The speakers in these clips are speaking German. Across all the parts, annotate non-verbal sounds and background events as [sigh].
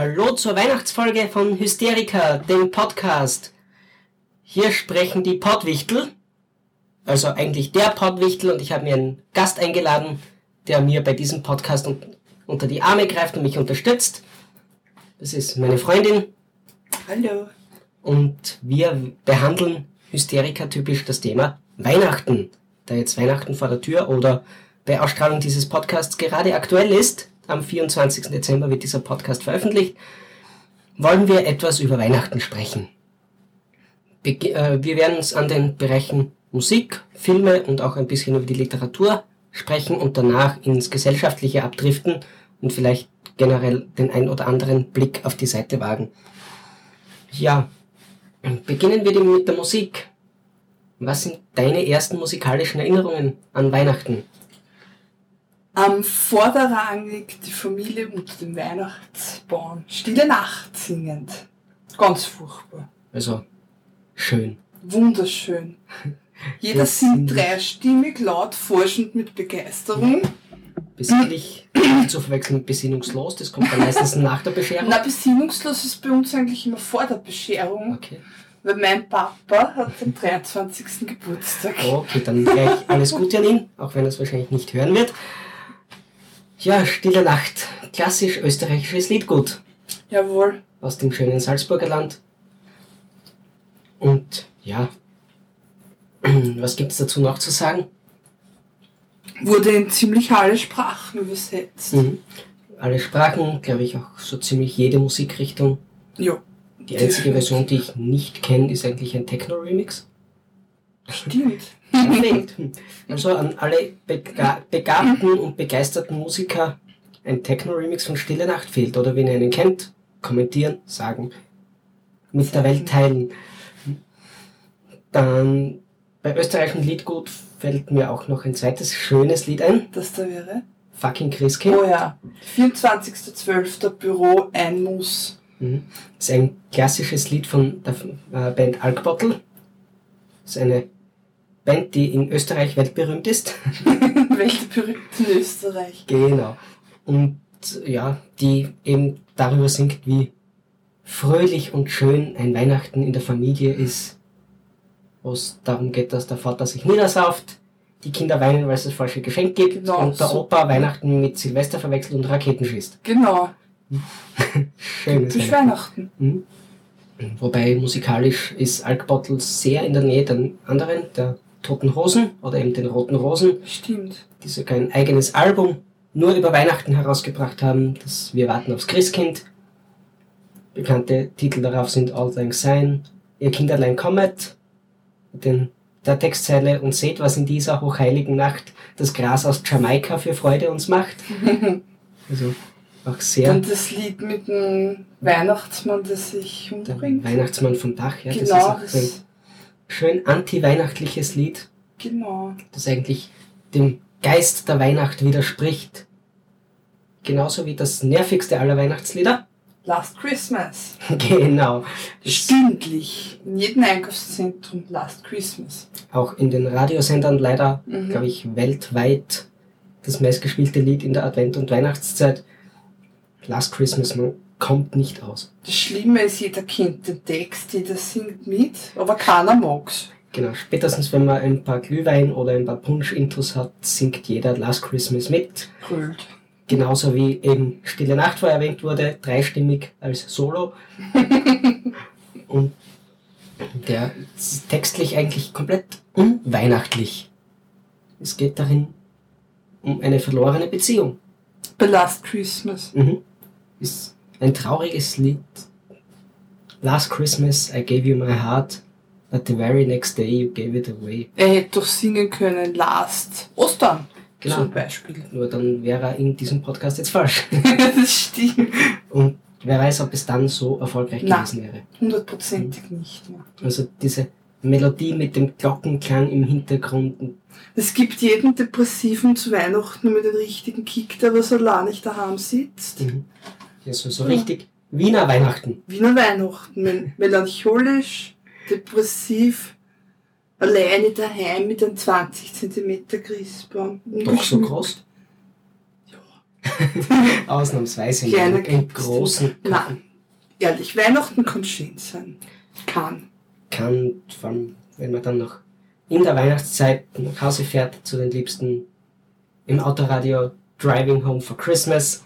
Hallo zur Weihnachtsfolge von Hysterika, dem Podcast. Hier sprechen die Pottwichtel, also eigentlich der Pottwichtel und ich habe mir einen Gast eingeladen, der mir bei diesem Podcast un unter die Arme greift und mich unterstützt. Das ist meine Freundin Hallo. und wir behandeln Hysterika typisch das Thema Weihnachten. Da jetzt Weihnachten vor der Tür oder bei Ausstrahlung dieses Podcasts gerade aktuell ist, am 24. Dezember wird dieser Podcast veröffentlicht, wollen wir etwas über Weihnachten sprechen. Äh, wir werden uns an den Bereichen Musik, Filme und auch ein bisschen über die Literatur sprechen und danach ins Gesellschaftliche abdriften und vielleicht generell den ein oder anderen Blick auf die Seite wagen. Ja, beginnen wir mit der Musik. Was sind deine ersten musikalischen Erinnerungen an Weihnachten? Am Vorderrang liegt die Familie unter dem Weihnachtsbaum. Stille Nacht singend. Ganz furchtbar. Also, schön. Wunderschön. Jeder singt dreistimmig, laut, forschend mit Begeisterung. Besinnlich, nicht zu verwechseln mit besinnungslos, das kommt dann meistens nach der Bescherung. Na, besinnungslos ist bei uns eigentlich immer vor der Bescherung, Okay. weil mein Papa hat den 23. Geburtstag. Okay, dann gleich alles Gute an ihn, auch wenn er es wahrscheinlich nicht hören wird. Ja, Stille Nacht. Klassisch österreichisches Liedgut Jawohl. aus dem schönen Salzburger Land. Und ja, [clears throat] was gibt es dazu noch zu sagen? Wurde in ziemlich alle Sprachen übersetzt. Mhm. Alle Sprachen, glaube ich, auch so ziemlich jede Musikrichtung. Ja, Die einzige. Version, die ich nicht kenne, ist eigentlich ein Techno-Remix. stimmt. Also an alle bega begabten und begeisterten Musiker, ein Techno-Remix von Stille Nacht fehlt. Oder wenn ihr einen kennt, kommentieren, sagen, mit der Welt teilen. Dann bei österreichischen Liedgut fällt mir auch noch ein zweites schönes Lied ein. Das da wäre? Fucking Christkind. Oh ja. 24.12. Büro, ein Muss. Mhm. Das ist ein klassisches Lied von der äh, Band Alkbottle. Das ist eine Band, die in Österreich weltberühmt ist. [laughs] Weltberühmt in Österreich. Genau. Und ja, die eben darüber singt, wie fröhlich und schön ein Weihnachten in der Familie ist, wo es darum geht, dass der Vater sich niedersauft, die Kinder weinen, weil es das falsche Geschenk gibt Genau, und der so. Opa Weihnachten mit Silvester verwechselt und Raketen schießt. Genau. [laughs] Schönes Weihnachten. Weihnachten. Mhm. Wobei musikalisch ist Alkbottle sehr in der Nähe der anderen, der Toten Hosen oder eben den Roten Rosen, Stimmt. die sogar ein eigenes Album nur über Weihnachten herausgebracht haben, das Wir warten aufs Christkind. Bekannte Titel darauf sind All Thanks Sein, Ihr Kinderlein kommet, den, der Textzeile und seht, was in dieser hochheiligen Nacht das Gras aus Jamaika für Freude uns macht. [laughs] Also auch sehr Und das Lied mit dem Weihnachtsmann, der sich der umbringt. Weihnachtsmann vom Dach, ja, das ist genau, auch das, schön anti-weihnachtliches Lied, genau. das eigentlich dem Geist der Weihnacht widerspricht. Genauso wie das nervigste aller Weihnachtslieder. Last Christmas. [laughs] genau. Stündlich. In jedem Einkaufszentrum Last Christmas. auch in den Radiosendern leider, Mhm. glaube ich, weltweit das meistgespielte Lied in der Advent- und Weihnachtszeit. Last Christmas, man kommt nicht aus. Das Schlimme ist, jeder kennt den Text, jeder singt mit, aber keiner mag's. Genau, spätestens wenn man ein paar Glühwein oder ein paar Punsch-Intos hat, singt jeder Last Christmas mit. Brüllt. Genauso wie eben Stille Nacht vorher erwähnt wurde, dreistimmig als Solo. [laughs] Und der ist textlich eigentlich komplett unweihnachtlich. Es geht darin um eine verlorene Beziehung. Bei Last Christmas. Mhm. Ist ein trauriges Lied. Last Christmas I gave you my heart, but the very next day you gave it away. Er hätte doch singen können Last Ostern. Genau. Zum Beispiel. Nur dann wäre er in diesem Podcast jetzt falsch. [laughs] das stimmt. Und wer weiß, ob es dann so erfolgreich Na. gewesen wäre. Hundertprozentig nicht mehr. Also diese Melodie mit dem Glockenklang im Hintergrund. und- Es gibt jeden Depressiven zu Weihnachten mit dem richtigen Kick, der was allein nicht daheim sitzt. Mhm. Also so richtig Wiener Weihnachten. Wiener Weihnachten, mel- melancholisch, depressiv, alleine daheim mit einem 20 cm Christbaum. Doch so groß? [laughs] Ausnahmsweise Kleiner nicht. Im Christ- großen Nein, ehrlich, Weihnachten kann schön sein. Kann. kann, vor allem wenn man dann noch in der Weihnachtszeit nach Hause fährt zu den Liebsten im Autoradio Driving Home for Christmas.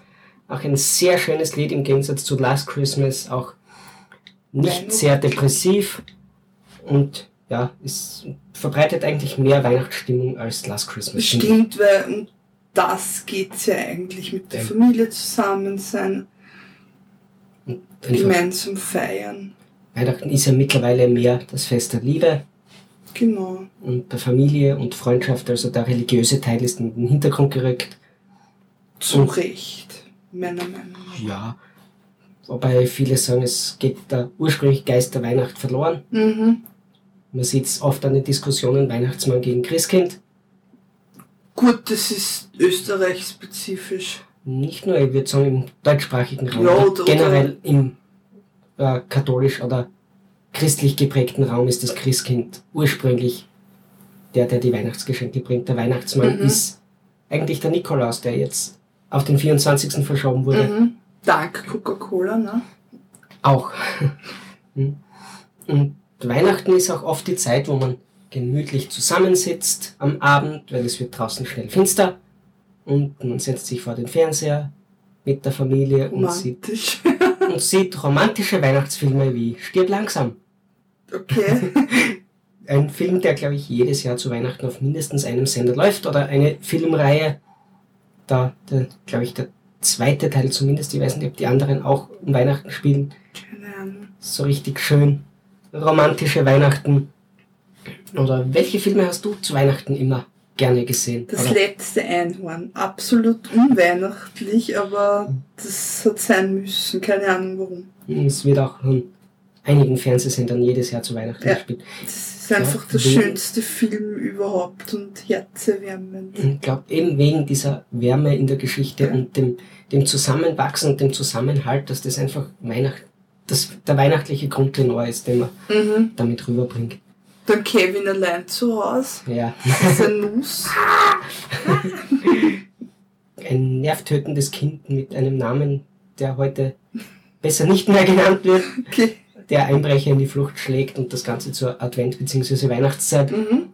Auch ein sehr schönes Lied im Gegensatz zu Last Christmas, auch nicht sehr depressiv und ja, es verbreitet eigentlich mehr Weihnachtsstimmung als Last Christmas. Stimmt, weil um das geht's ja eigentlich mit der Ja. Familie zusammen sein, gemeinsam feiern. Weihnachten ist ja mittlerweile mehr das Fest der Liebe Genau. und der Familie und Freundschaft, also der religiöse Teil ist in den Hintergrund gerückt. Zu Und- Recht, meiner Meinung nach. Ja. Wobei viele sagen, es geht der ursprüngliche Geist der Weihnacht verloren. Mhm. Man sieht es oft an den Diskussionen Weihnachtsmann gegen Christkind. Gut, das ist österreichspezifisch. Nicht nur, ich würde sagen, im deutschsprachigen Raum, Ja, oder- generell im äh, katholisch oder christlich geprägten Raum ist das Christkind ursprünglich der, der die Weihnachtsgeschenke bringt. Der Weihnachtsmann Mhm. ist eigentlich der Nikolaus, der jetzt auf den 24. verschoben wurde. Mhm. Dank Coca-Cola, ne? Auch. [laughs] Hm. Und Weihnachten ist auch oft die Zeit, wo man gemütlich zusammensitzt am Abend, weil es wird draußen schnell finster und man setzt sich vor den Fernseher mit der Familie und sieht, [laughs] und sieht romantische Weihnachtsfilme wie Stirb langsam. Okay. [laughs] Ein Film, der, glaube ich, jedes Jahr zu Weihnachten auf mindestens einem Sender läuft oder eine Filmreihe, da, glaube ich, der zweite Teil zumindest, ich weiß nicht, ob die anderen auch um Weihnachten spielen, Keine Ahnung. so richtig schön romantische Weihnachten. Oder welche Filme hast du zu Weihnachten immer gerne gesehen? Das Oder, letzte Einhorn. Absolut unweihnachtlich, aber das hat sein müssen. Keine Ahnung warum. es wird auch von einigen Fernsehsendern jedes Jahr zu Weihnachten Ja. gespielt. Das ist einfach der schönste Film überhaupt und herzerwärmend. Ich glaube, eben wegen dieser Wärme in der Geschichte und dem, dem Zusammenwachsen und dem Zusammenhalt, dass das einfach Weihnacht, das, der weihnachtliche Grundtenor ist, den man Mhm. damit rüberbringt. Dann Kevin allein zu Hause. Ja, Das ist ein Nuss. [laughs] ein nervtötendes Kind mit einem Namen, der heute besser nicht mehr genannt wird. Okay. Der Einbrecher in die Flucht schlägt und das Ganze zur Advent- bzw. Weihnachtszeit Mhm.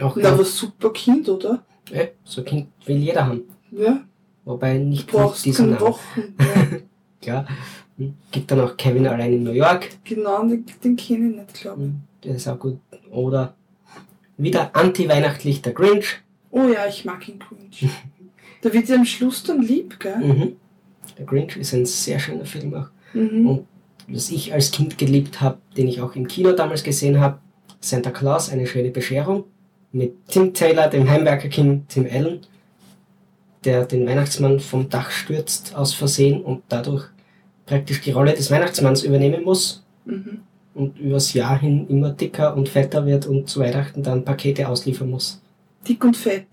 auch Na, aber super Kind, oder? äh, so ein Kind will jeder haben. Ja. Wobei nicht Du brauchst keine Namen. Wochen. Ja. [laughs] Klar. Hm. Gibt dann auch Kevin allein in New York. genau, den, den kenne ich nicht, glaube ich. Hm. Der ist auch gut. Oder wieder anti-weihnachtlich der Grinch. Oh ja, ich mag ihn Grinch. [laughs] Da wird ja am Schluss dann lieb, gell? Mhm. Der Grinch ist ein sehr schöner Film auch. Mhm. Und was ich als Kind geliebt habe, den ich auch im Kino damals gesehen habe, Santa Claus, eine schöne Bescherung, mit Tim Taylor, dem Heimwerkerkind Tim Allen, der den Weihnachtsmann vom Dach stürzt aus Versehen und dadurch praktisch die Rolle des Weihnachtsmanns übernehmen muss Mhm. und übers Jahr hin immer dicker und fetter wird und zu Weihnachten dann Pakete ausliefern muss. Dick und fett.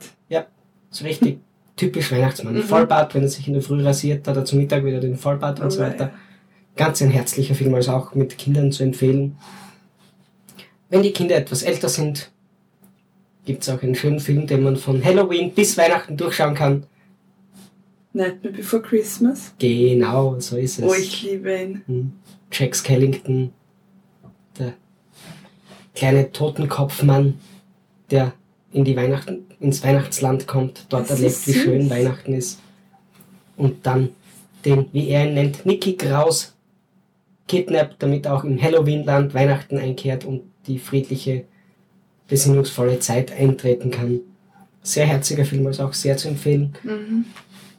So richtig [laughs] typisch Weihnachtsmann. Mhm. Vollbart, wenn er sich in der Früh rasiert, hat er zum Mittag wieder den Vollbart und so Aber weiter. Ganz ein herzlicher Film, also auch mit Kindern zu empfehlen. Wenn die Kinder etwas älter sind, gibt es auch einen schönen Film, den man von Halloween bis Weihnachten durchschauen kann. Nightmare Before Christmas. Genau, so ist es. Oh, ich liebe ihn. Hm. Jack Skellington, der kleine Totenkopfmann, der in die Weihnachten, ins Weihnachtsland kommt, dort Das erlebt, wie schön Weihnachten ist. Und dann den, wie er ihn nennt, Nicky Kraus, kidnappt, damit auch im Halloween-Land Weihnachten einkehrt und die friedliche, besinnungsvolle Zeit eintreten kann. Sehr herziger Film, also auch sehr zu empfehlen. Mhm.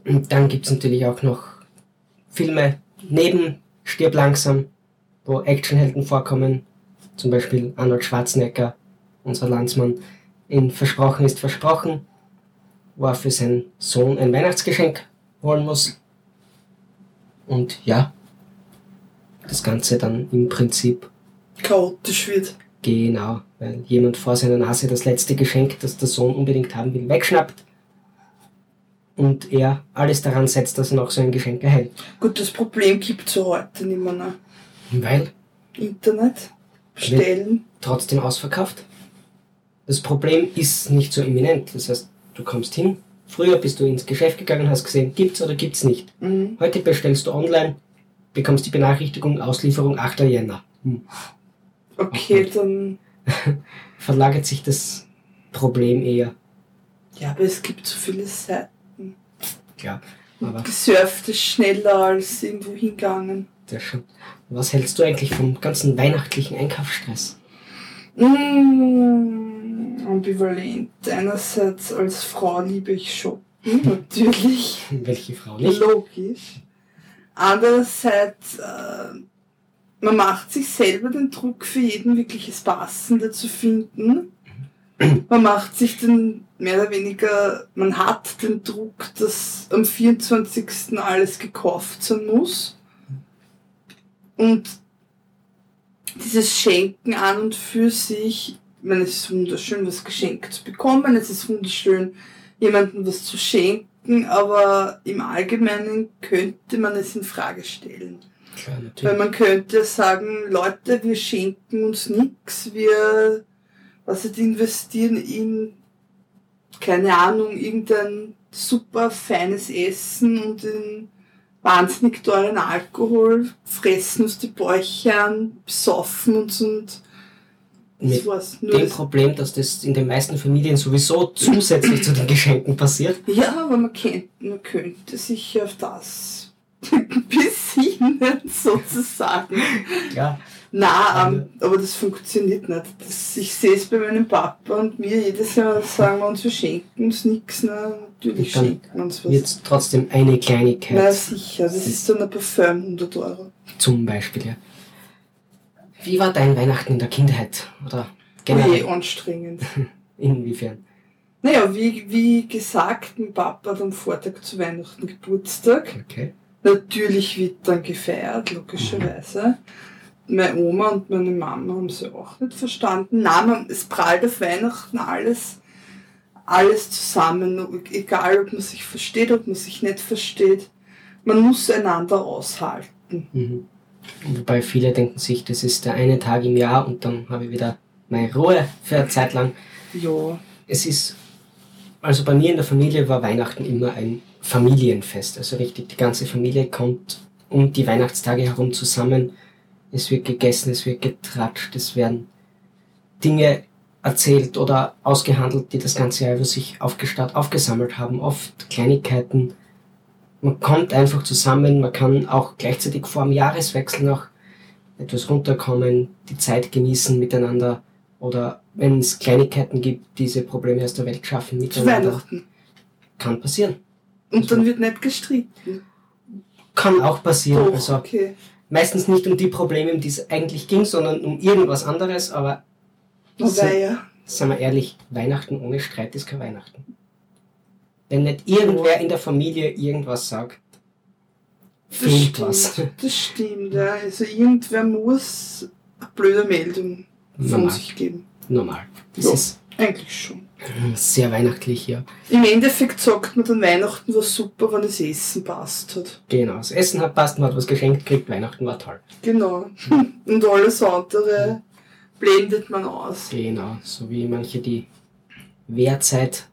Und dann gibt's natürlich auch noch Filme neben Stirb langsam, wo Actionhelden vorkommen. Zum Beispiel Arnold Schwarzenegger, unser Landsmann, in Versprochen ist Versprochen, wo er für seinen Sohn ein Weihnachtsgeschenk holen muss. Und ja, das Ganze dann im Prinzip Chaotisch wird. genau, weil jemand vor seiner Nase das letzte Geschenk, das der Sohn unbedingt haben will, wegschnappt. Und er alles daran setzt, dass er noch so ein Geschenk erhält. Gut, das Problem gibt es heute nicht mehr. Ne? Weil Internet, bestellen. trotzdem ausverkauft. Das Problem ist nicht so imminent. Das heißt, du kommst hin. Früher bist du ins Geschäft gegangen, hast gesehen, gibt's oder gibt's nicht. Mhm. Heute bestellst du online, bekommst die Benachrichtigung, Auslieferung 8. Jänner. Hm. Okay, dann. [laughs] Verlagert sich das Problem eher. Ja, aber es gibt so viele Seiten. Klar. Aber Gesurft ist schneller als irgendwo hingegangen. das schon. Was hältst du eigentlich vom ganzen weihnachtlichen Einkaufsstress? Mm, ambivalent. Einerseits als Frau liebe ich Shoppen, [laughs] natürlich. Welche Frau nicht? Logisch. Andererseits, äh, man macht sich selber den Druck, für jeden wirklich das Passende zu finden. Man macht sich den, mehr oder weniger, man hat den Druck, dass am 24. alles gekauft sein muss. Und dieses Schenken an und für sich, ich meine, es ist wunderschön, was geschenkt zu bekommen, es ist wunderschön, jemandem was zu schenken, aber im Allgemeinen könnte man es in Frage stellen. Klar, Weil man könnte sagen, Leute, wir schenken uns nichts, wir was nicht, investieren in, keine Ahnung, irgendein super feines Essen und in wahnsinnig teuren Alkohol, fressen uns die Bäuche an, besoffen uns und Mit dem das, Problem, dass das in den meisten Familien sowieso zusätzlich zu den Geschenken passiert. ja, aber man, kennt, man könnte sich auf das [laughs] besinnen, [laughs] sozusagen. Ja, Na, ähm, aber das funktioniert nicht. Das, ich sehe es bei meinem Papa und mir jedes Jahr sagen wir uns, wir schenken uns nichts. Na, natürlich schenken wir uns was. jetzt trotzdem eine Na Kleinigkeit sicher, das ist so ein Parfum 100 Euro. zum Beispiel. Ja. Wie war dein Weihnachten in der Kindheit? Oder generell? anstrengend. [laughs] Inwiefern? Naja, wie, wie gesagt, mein Papa hat am Vortag zu Weihnachten Geburtstag. Okay. Natürlich wird dann gefeiert, logischerweise. Meine Oma und meine Mama haben sie auch nicht verstanden. Nein, es prallt auf Weihnachten alles, alles zusammen. Egal, ob man sich versteht, ob man sich nicht versteht. Man muss einander aushalten. Mhm. Wobei viele denken sich, das ist der eine Tag im Jahr und dann habe ich wieder meine Ruhe für eine Zeit lang. Ja, Es ist, also bei mir in der Familie war Weihnachten immer ein Familienfest. Also richtig, die ganze Familie kommt um die Weihnachtstage herum zusammen. Es wird gegessen, es wird getratscht, es werden Dinge erzählt oder ausgehandelt, die das ganze Jahr über sich aufgestaut, aufgesammelt haben. Oft Kleinigkeiten. Man kommt einfach zusammen, man kann auch gleichzeitig vor dem Jahreswechsel noch etwas runterkommen, die Zeit genießen miteinander oder wenn es Kleinigkeiten gibt, diese Probleme aus der Welt schaffen miteinander. Weihnachten. Kann passieren. Und dann wird nicht gestritten. Kann auch passieren. Doch, Also okay. meistens nicht um die Probleme, um die es eigentlich ging, sondern um irgendwas anderes, aber so, Aber ja. seien wir ehrlich, Weihnachten ohne Streit ist kein Weihnachten. Wenn nicht irgendwer in der Familie irgendwas sagt, Das fehlt stimmt, was. das stimmt, ja. Also irgendwer muss eine blöde Meldung von Normal. sich geben. Normal. Das Ja. ist Eigentlich schon. sehr weihnachtlich, ja. Im Endeffekt sagt man dann Weihnachten war super, wenn das Essen passt hat. Genau. Das Essen hat passt, man hat was geschenkt gekriegt, Weihnachten war toll. Genau. [laughs] Und alles andere blendet man aus. Genau, so wie manche die Wehrzeit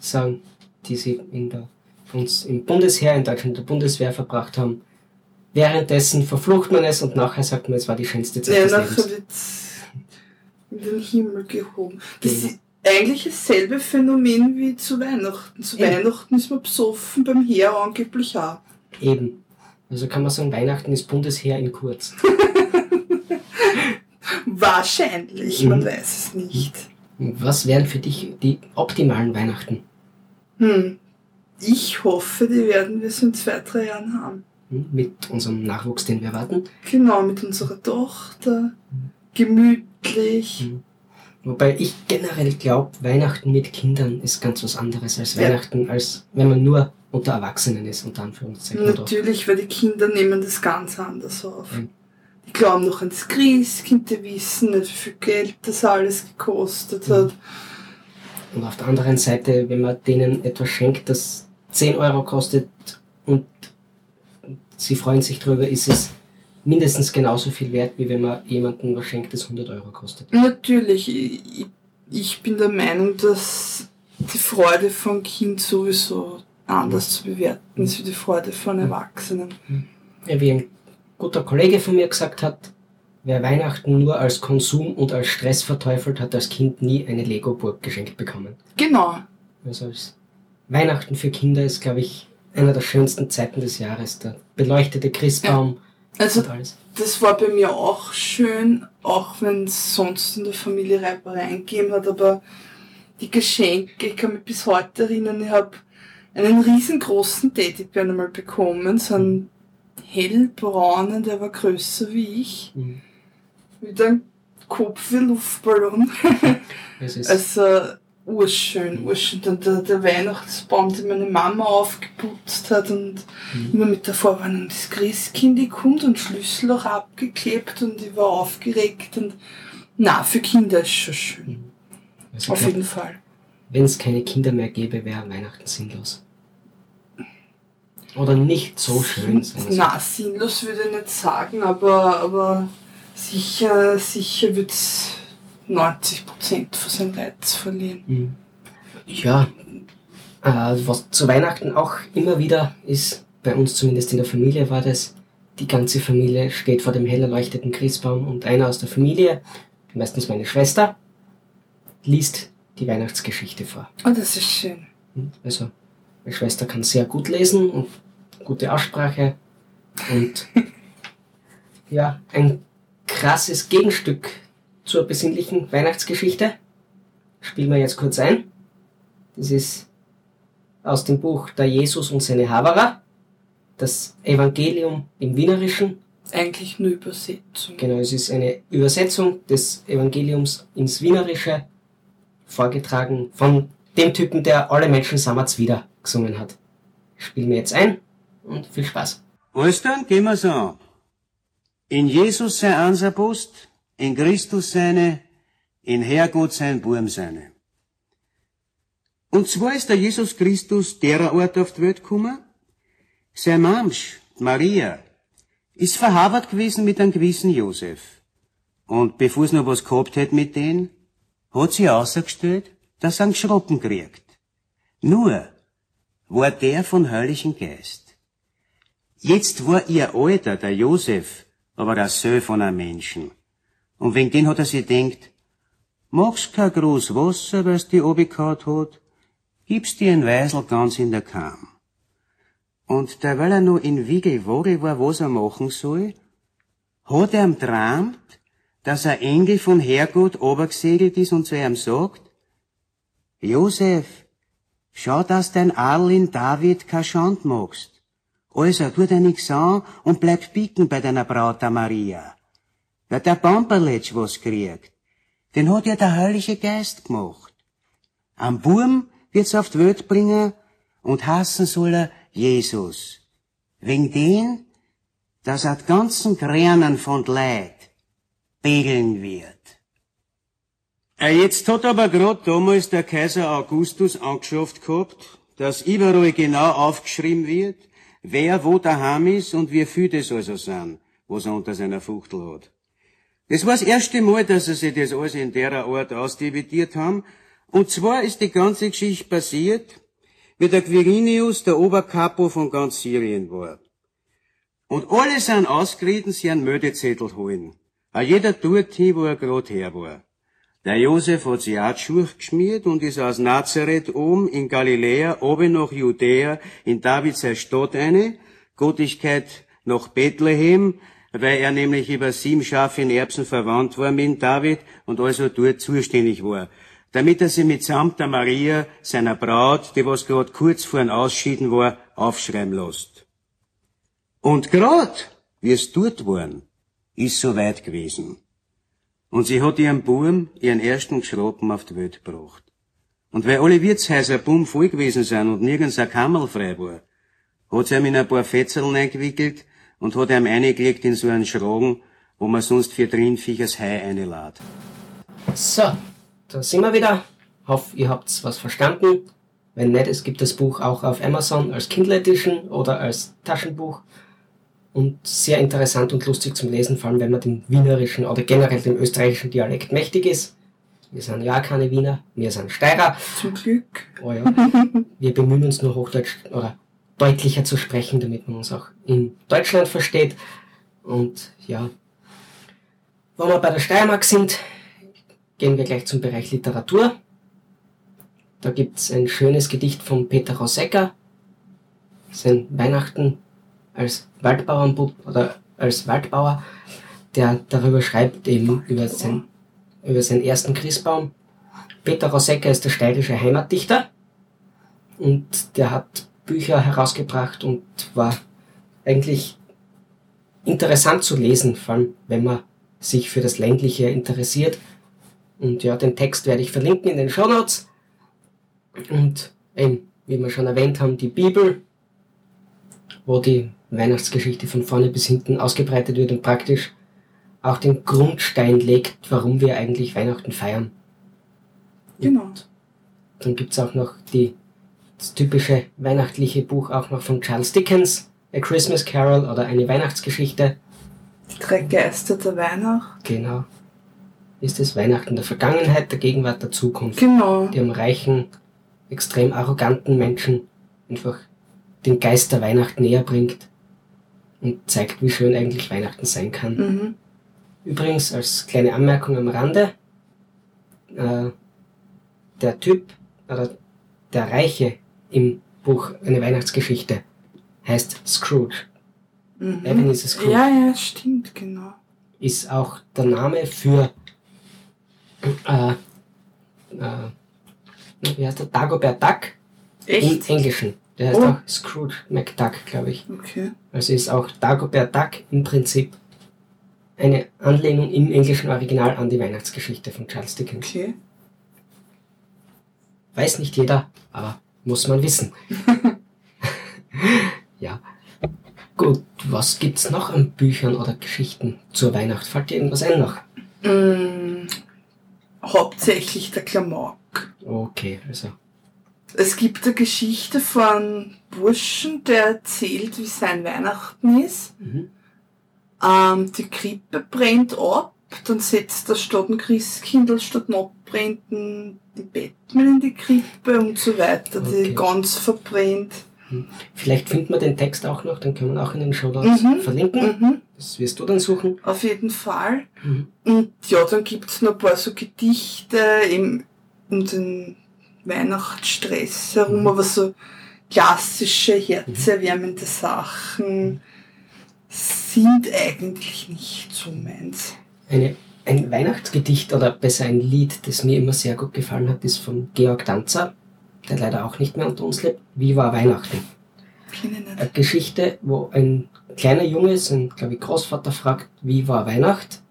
sagen, die sie in der, uns im Bundesheer, in Deutschland in der Bundeswehr verbracht haben. Währenddessen verflucht man es und nachher sagt man, es war die schönste Zeit Ja, des nachher Lebens. wird in den Himmel gehoben. Das Genau. ist eigentlich dasselbe Phänomen wie zu Weihnachten. Zu Eben. Weihnachten ist man besoffen, beim Heer angeblich auch. Eben. Also kann man sagen, Weihnachten ist Bundesheer in kurz. [laughs] Wahrscheinlich, man weiß es nicht. Was wären für dich die optimalen Weihnachten? Hm. Ich hoffe, die werden wir so in zwei, drei Jahren haben. Hm, Mit unserem Nachwuchs, den wir erwarten. Genau, mit unserer Tochter. Gemütlich. Hm. Wobei ich generell glaube, Weihnachten mit Kindern ist ganz was anderes als Ja. Weihnachten, als wenn man nur unter Erwachsenen ist, unter Anführungszeichen. Natürlich, weil die Kinder nehmen das ganz anders auf. Mhm. Die glauben noch ans Christkind, die wissen nicht, wie viel Geld das alles gekostet Mhm. hat. Und auf der anderen Seite, wenn man denen etwas schenkt, das 10 Euro kostet und sie freuen sich drüber, ist es mindestens genauso viel wert, wie wenn man jemandem was schenkt, das 100 Euro kostet. Natürlich, ich, ich bin der Meinung, dass die Freude vom Kind sowieso anders zu bewerten ist wie die Freude von Erwachsenen. Ja, wie ein guter Kollege von mir gesagt hat, wer Weihnachten nur als Konsum und als Stress verteufelt, hat als Kind nie eine Lego-Burg geschenkt bekommen. Genau. Also als Weihnachten für Kinder ist, glaube ich, einer der schönsten Zeiten des Jahres. Der beleuchtete Christbaum Also und alles. das war bei mir auch schön, auch wenn es sonst in der Familie Reibereien gegeben hat, aber die Geschenke, ich kann mich bis heute erinnern, ich habe einen riesengroßen Teddybären einmal bekommen, so einen hellbraunen, der war größer wie ich, Mhm. Mit einem Kopf wie Luftballon. [laughs] Es ist, Also urschön, urschön. Dann der, der Weihnachtsbaum, den meine Mama aufgeputzt hat und Mhm. immer mit der Vorwarnung, das Christkind kommt und Schlüssel auch abgeklebt und ich war aufgeregt und na, für Kinder ist schon schön. also Auf glaub, jeden Fall. wenn es keine Kinder mehr gäbe, wäre Weihnachten sinnlos. Oder nicht so schön. so. Na, sinnlos würde ich nicht sagen, aber, aber sicher, sicher wird's 90% von seinem Reiz verlieren. Mhm. Ja, äh, was zu Weihnachten auch immer wieder ist, bei uns zumindest in der Familie war das, die ganze Familie steht vor dem hell erleuchteten Christbaum und einer aus der Familie, meistens meine Schwester, liest die Weihnachtsgeschichte vor. Oh, das ist schön. Also, meine Schwester kann sehr gut lesen und gute Aussprache und [laughs] ja, ein krasses Gegenstück zur besinnlichen Weihnachtsgeschichte. Spielen wir jetzt kurz ein. Das ist aus dem Buch Der Jesus und seine Haberer, das Evangelium im Wienerischen. Eigentlich nur Übersetzung. Genau, es ist eine Übersetzung des Evangeliums ins Wienerische, vorgetragen von dem Typen, der alle Menschen sammert's wieder gesungen hat. Spielen wir jetzt ein und viel Spaß. Ostern gehen wir's an. In Jesus sei unser Post, in Christus seine, in Herrgott sein Burm seine. Und zwar ist der Jesus Christus derer Ort auf die Welt gekommen. Sein Mamsch, Maria, ist verhabert gewesen mit einem gewissen Josef. Und bevor's noch was gehabt hätt mit denen, hat sie ausgestellt, dass er einen Schroppen kriegt. Nur war der von Heiligem Geist. Jetzt war ihr Alter, der Josef, aber der Sohn von einem Menschen. Und wegen den hat er sich denkt, magst kein groß Wasser, weil's die abgekaut hat, gibst dir ein Weisel ganz in der Kam. Und derweil er noch in Wiegelwori war, was er machen soll, hat er ihm träumt, dass ein Engel von Herrgott obergesegelt ist und zu ihm sagt, Josef, schau, dass dein Arlin David kein Schand machst. Also, tu dir nix an und bleib bicken bei deiner Braut der Maria. Weil der Pamperletsch was kriegt, den hat ja der Heilige Geist gemacht. Am Burm wird's auf die Welt bringen und hassen soll er Jesus. Wegen den, dass er die ganzen Gränen von Leid pegeln wird. Äh, Jetzt hat aber grad damals der Kaiser Augustus angeschafft gehabt, dass überall genau aufgeschrieben wird, wer wo daheim ist und wie viel das also sind, was er unter seiner Fuchtel hat. Das war das erste Mal, dass sie sich das alles in der Art ausdividiert haben. Und zwar ist die ganze Geschichte passiert, wie der Quirinius der Oberkapo von ganz Syrien war. Und alle sind ausgeritten, sie einen Meldezettel holen. Auch jeder tut hin, wo er grad her war. Der Josef hat sich auch Schuhe geschmiert und ist aus Nazareth oben in Galiläa, oben nach Judäa, in Davids Stadt eine, Gottigkeit nach Bethlehem, weil er nämlich über sieben Schafe in Erbsen verwandt war mit David und also dort zuständig war. Damit er sie mitsamt der Maria, seiner Braut, die was grad kurz vor ein Ausschieden war, aufschreiben lässt. Und grad, wie es dort waren, ist so weit gewesen. Und sie hat ihren Buben, ihren ersten Geschrappen auf die Welt gebracht. Und weil alle Wirtshäuser bumm voll gewesen sind und nirgends ein Kammerl frei war, hat sie ihm in ein paar Fetzeln eingewickelt und hat ihm eingelegt in so einen Schragen, wo man sonst für Drinviechers Hai einlädt. So, da sind wir wieder. Hoffe, ihr habt was verstanden. Wenn nicht, es gibt das Buch auch auf Amazon als Kindle Edition oder als Taschenbuch. Und sehr interessant und lustig zum Lesen, vor allem wenn man den wienerischen oder generell dem österreichischen Dialekt mächtig ist. Wir sind ja keine Wiener, wir sind Steirer. Zum Glück. Oh ja. Wir bemühen uns nur Hochdeutsch oder deutlicher zu sprechen, damit man uns auch in Deutschland versteht. Und ja, wo wir bei der Steiermark sind, gehen wir gleich zum Bereich Literatur. Da gibt's ein schönes Gedicht von Peter Rosecker. Sein Weihnachten als Waldbauernbub oder als Waldbauer, der darüber schreibt, eben über, sein, über seinen ersten Christbaum. Peter Rosecker ist der steirische Heimatdichter und der hat Bücher herausgebracht und war eigentlich interessant zu lesen, vor allem wenn man sich für das Ländliche interessiert. Und ja, den Text werde ich verlinken in den Show Notes. Und eben, wie wir schon erwähnt haben, die Bibel, wo die Weihnachtsgeschichte von vorne bis hinten ausgebreitet wird und praktisch auch den Grundstein legt, warum wir eigentlich Weihnachten feiern. Genau. Dann gibt's auch noch die, das typische weihnachtliche Buch auch noch von Charles Dickens, A Christmas Carol oder eine Weihnachtsgeschichte. Die drei Geister der Weihnacht. Genau. Ist es Weihnachten der Vergangenheit, der Gegenwart, der Zukunft. Genau. Die am reichen, extrem arroganten Menschen einfach den Geist der Weihnacht näher bringt und zeigt, wie schön eigentlich Weihnachten sein kann. Mhm. Übrigens, als kleine Anmerkung am Rande, äh, der Typ oder der Reiche im Buch Eine Weihnachtsgeschichte heißt Scrooge. Mhm. Ebenezer Scrooge Ja, ja, stimmt, genau. ist auch der Name für äh, äh, wie heißt der? Dagobert Duck Echt? im Englischen. Der heißt Oh. auch Scrooge McDuck, glaube ich. Okay. Also ist auch Dagobert Duck im Prinzip eine Anlehnung im englischen Original an die Weihnachtsgeschichte von Charles Dickens. Okay. Weiß nicht jeder, aber muss man wissen. [laughs] ja. Gut, was gibt's noch an Büchern oder Geschichten zur Weihnacht? Fällt dir irgendwas ein noch? Mm, hauptsächlich der Klamauk. Okay, also. Es gibt eine Geschichte von Burschen, der erzählt, wie sein Weihnachten ist. Mhm. Ähm, die Krippe brennt ab, dann setzt der statt ein Christkindl statt dem Abbrennten die Batman in die Krippe und so weiter, Okay. die ganz verbrennt. Vielleicht finden wir den Text auch noch, den können wir auch in den Show Notes Mhm. verlinken. Mhm, Das wirst du dann suchen. auf jeden Fall. Mhm. Und ja, dann gibt's noch ein paar so Gedichte im, um den Weihnachtsstress herum, Mhm. aber so klassische, herzerwärmende Sachen sind eigentlich nicht so meins. Eine, ein Weihnachtsgedicht oder besser ein Lied, das mir immer sehr gut gefallen hat, ist von Georg Danzer, der leider auch nicht mehr unter uns lebt. Wie war Weihnachten? Eine Geschichte, wo ein kleiner Junge seinen, glaube ich, Großvater fragt, wie war Weihnacht?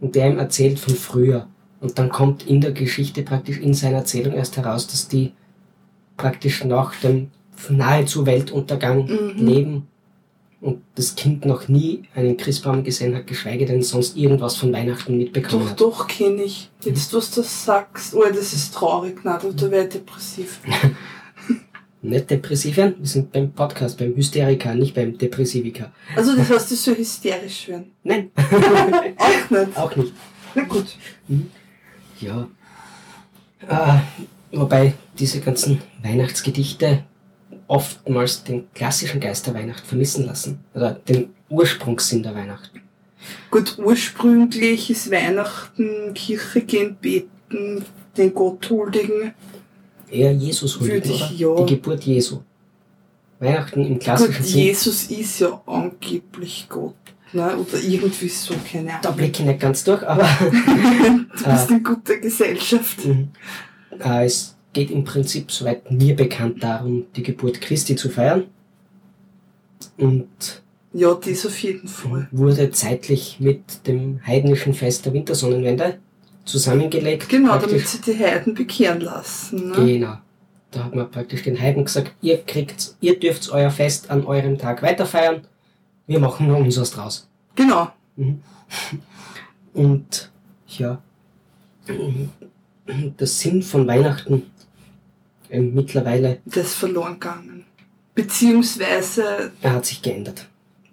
Und der ihm erzählt von früher. Und dann kommt in der Geschichte praktisch in seiner Erzählung erst heraus, dass die praktisch nach dem nahezu Weltuntergang Mhm. leben und das Kind noch nie einen Christbaum gesehen hat, geschweige denn sonst irgendwas von Weihnachten mitbekommen Doch, hat. doch, kenne ich. Jetzt, was du sagst, oh, das ist traurig, na, da, da ich depressiv. [laughs] Nicht depressiven, wir sind beim Podcast, beim Hysteriker, nicht beim Depressiviker. Also, das heißt, das soll hysterisch werden. Nein, [laughs] Auch nicht. auch nicht. Na gut. Ja. Äh, wobei diese ganzen Weihnachtsgedichte oftmals den klassischen Geist der Weihnacht vermissen lassen. Oder den Ursprungssinn der Weihnacht. Gut, ursprünglich ist Weihnachten, Kirche gehen, beten, den Gott huldigen. Eher Jesus huldigen, oder? ja. Die Geburt Jesu. Weihnachten im klassischen Sinn, Jesus ist ja angeblich Gott. Ne? Oder irgendwie so, keine da Ahnung. blicke ich nicht ganz durch, aber [laughs] Du bist in guter Gesellschaft. Mhm. Äh, es geht im Prinzip, soweit mir bekannt, darum, die Geburt Christi zu feiern. Und Ja, das auf jeden Fall. wurde zeitlich mit dem heidnischen Fest der Wintersonnenwende zusammengelegt. Genau, damit sie die Heiden bekehren lassen. Ne? Genau. Da hat man praktisch den Heiden gesagt, ihr kriegt, ihr dürft euer Fest an eurem Tag weiterfeiern. Wir machen nur unseres draus. Genau. Und ja, der Sinn von Weihnachten äh, mittlerweile Das ist verloren gegangen. Beziehungsweise, er hat sich geändert.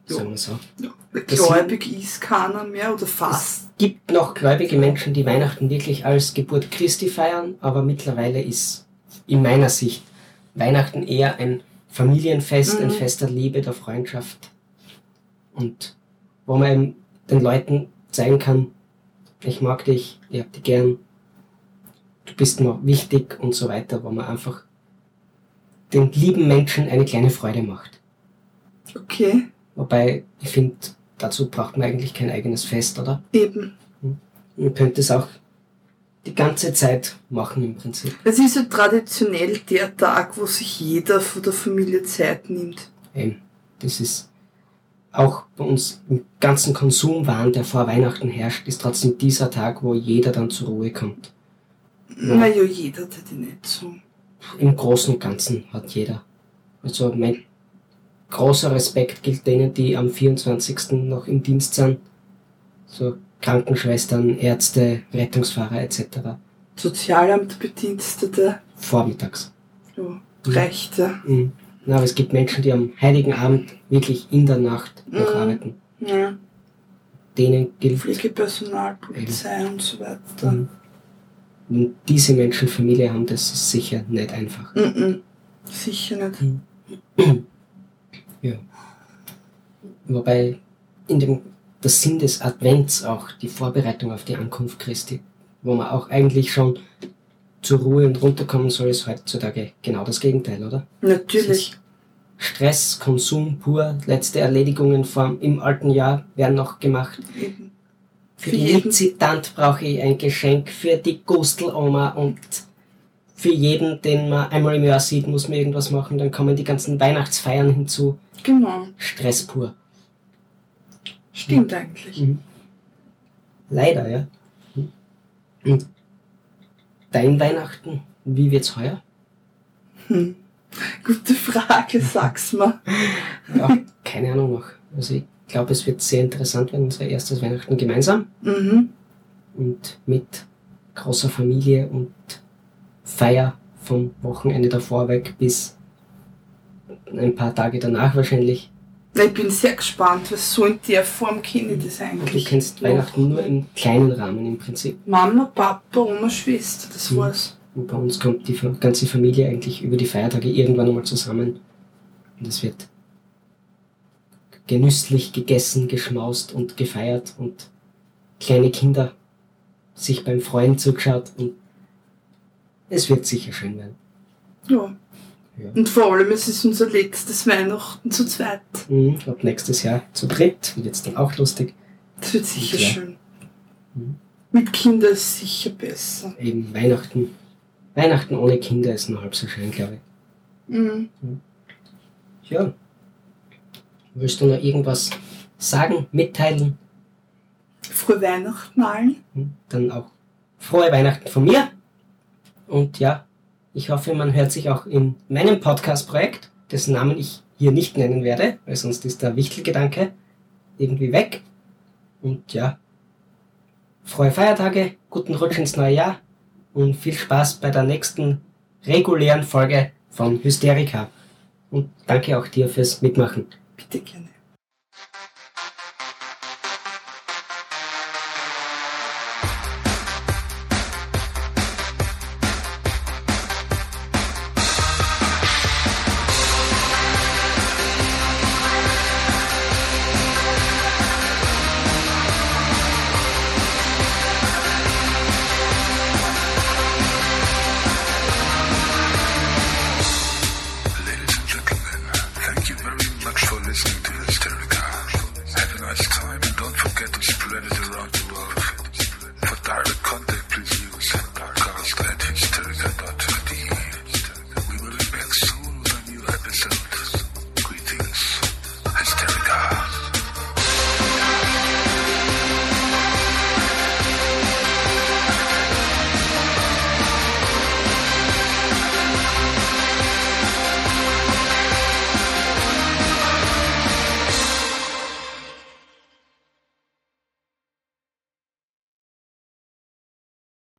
Ja. Sagen wir so. ja, gläubig ist keiner mehr oder fast. Es gibt noch gläubige Menschen, die Weihnachten wirklich als Geburt Christi feiern, aber mittlerweile ist in meiner Sicht Weihnachten eher ein Familienfest, ein Mhm. Fest der Liebe, der Freundschaft und wo man den Leuten zeigen kann, ich mag dich, ich hab dich gern, du bist mir wichtig und so weiter, wo man einfach den lieben Menschen eine kleine Freude macht. Okay, Wobei, ich finde, dazu braucht man eigentlich kein eigenes Fest, oder? eben. Man könnte es auch die ganze Zeit machen im Prinzip. Es ist ja traditionell der Tag, wo sich jeder von der Familie Zeit nimmt. Eben. Das ist auch bei uns im ganzen Konsumwahn, der vor Weihnachten herrscht, ist trotzdem dieser Tag, wo jeder dann zur Ruhe kommt. Ja. Naja, jeder hat die nicht so. Im Großen und Ganzen hat jeder. Also mein großer Respekt gilt denen, die am 24. noch im Dienst sind. So Krankenschwestern, Ärzte, Rettungsfahrer etc. Sozialamtbedienstete, Vormittags. ja, Rechte. Mhm. Na, aber es gibt Menschen, die am Heiligen Abend wirklich in der Nacht noch Mhm. arbeiten. Ja, Denen gilt, Pflegepersonal, Polizei und so weiter. Mhm. wenn diese Menschen Familie haben, das ist sicher nicht einfach. Mhm. Sicher nicht. [clears throat] Ja. Wobei in dem der Sinn des Advents auch die Vorbereitung auf die Ankunft Christi, wo man auch eigentlich schon zur Ruhe und runterkommen soll, ist heutzutage genau das Gegenteil, oder? Natürlich. Stress, Konsum pur, letzte Erledigungen vom, im alten Jahr werden noch gemacht. Für Für die jeden. Mitzitant brauche ich ein Geschenk, für die Gusteloma und für jeden, den man einmal im Jahr sieht, muss man irgendwas machen. Dann kommen die ganzen Weihnachtsfeiern hinzu. Genau. Stress pur. Stimmt eigentlich. Mhm. Leider, ja. Und dein Weihnachten, wie wird's heuer? Hm. Gute Frage, sag's mal. Ja, keine Ahnung noch. Also ich glaube, es wird sehr interessant werden, unser erstes Weihnachten gemeinsam Mhm. und mit großer Familie und Feier vom Wochenende davor weg bis ein paar Tage danach wahrscheinlich. Ich bin sehr gespannt, was so in der Form kenne ich das Und eigentlich. du kennst. Weihnachten nur im kleinen Rahmen im Prinzip. Mama, Papa, Oma, Schwester, das Mhm. war's. Und bei uns kommt die ganze Familie eigentlich über die Feiertage irgendwann einmal zusammen. Und es wird genüsslich gegessen, geschmaust und gefeiert und kleine Kinder sich beim Freuen zugeschaut und es wird sicher schön werden. Ja. Ja. Und vor allem, es ist unser letztes Weihnachten zu zweit. Mhm. Ab nächstes Jahr zu dritt wird es dann auch lustig. Das wird sicher Ja. schön. Mhm. Mit Kindern ist sicher besser. Eben Weihnachten. Weihnachten ohne Kinder ist nur halb so schön, glaube ich. Mhm. Ja. Willst du noch irgendwas sagen, mitteilen? Frohe Weihnachten allen. Hm, Dann auch frohe Weihnachten von mir. Und ja, ich hoffe, man hört sich auch in meinem Podcast-Projekt, dessen Namen ich hier nicht nennen werde, weil sonst ist der Wichtelgedanke irgendwie weg. Und ja, frohe Feiertage, guten Rutsch ins neue Jahr und viel Spaß bei der nächsten regulären Folge von Hysterika. Und danke auch dir fürs Mitmachen. Bitte gerne.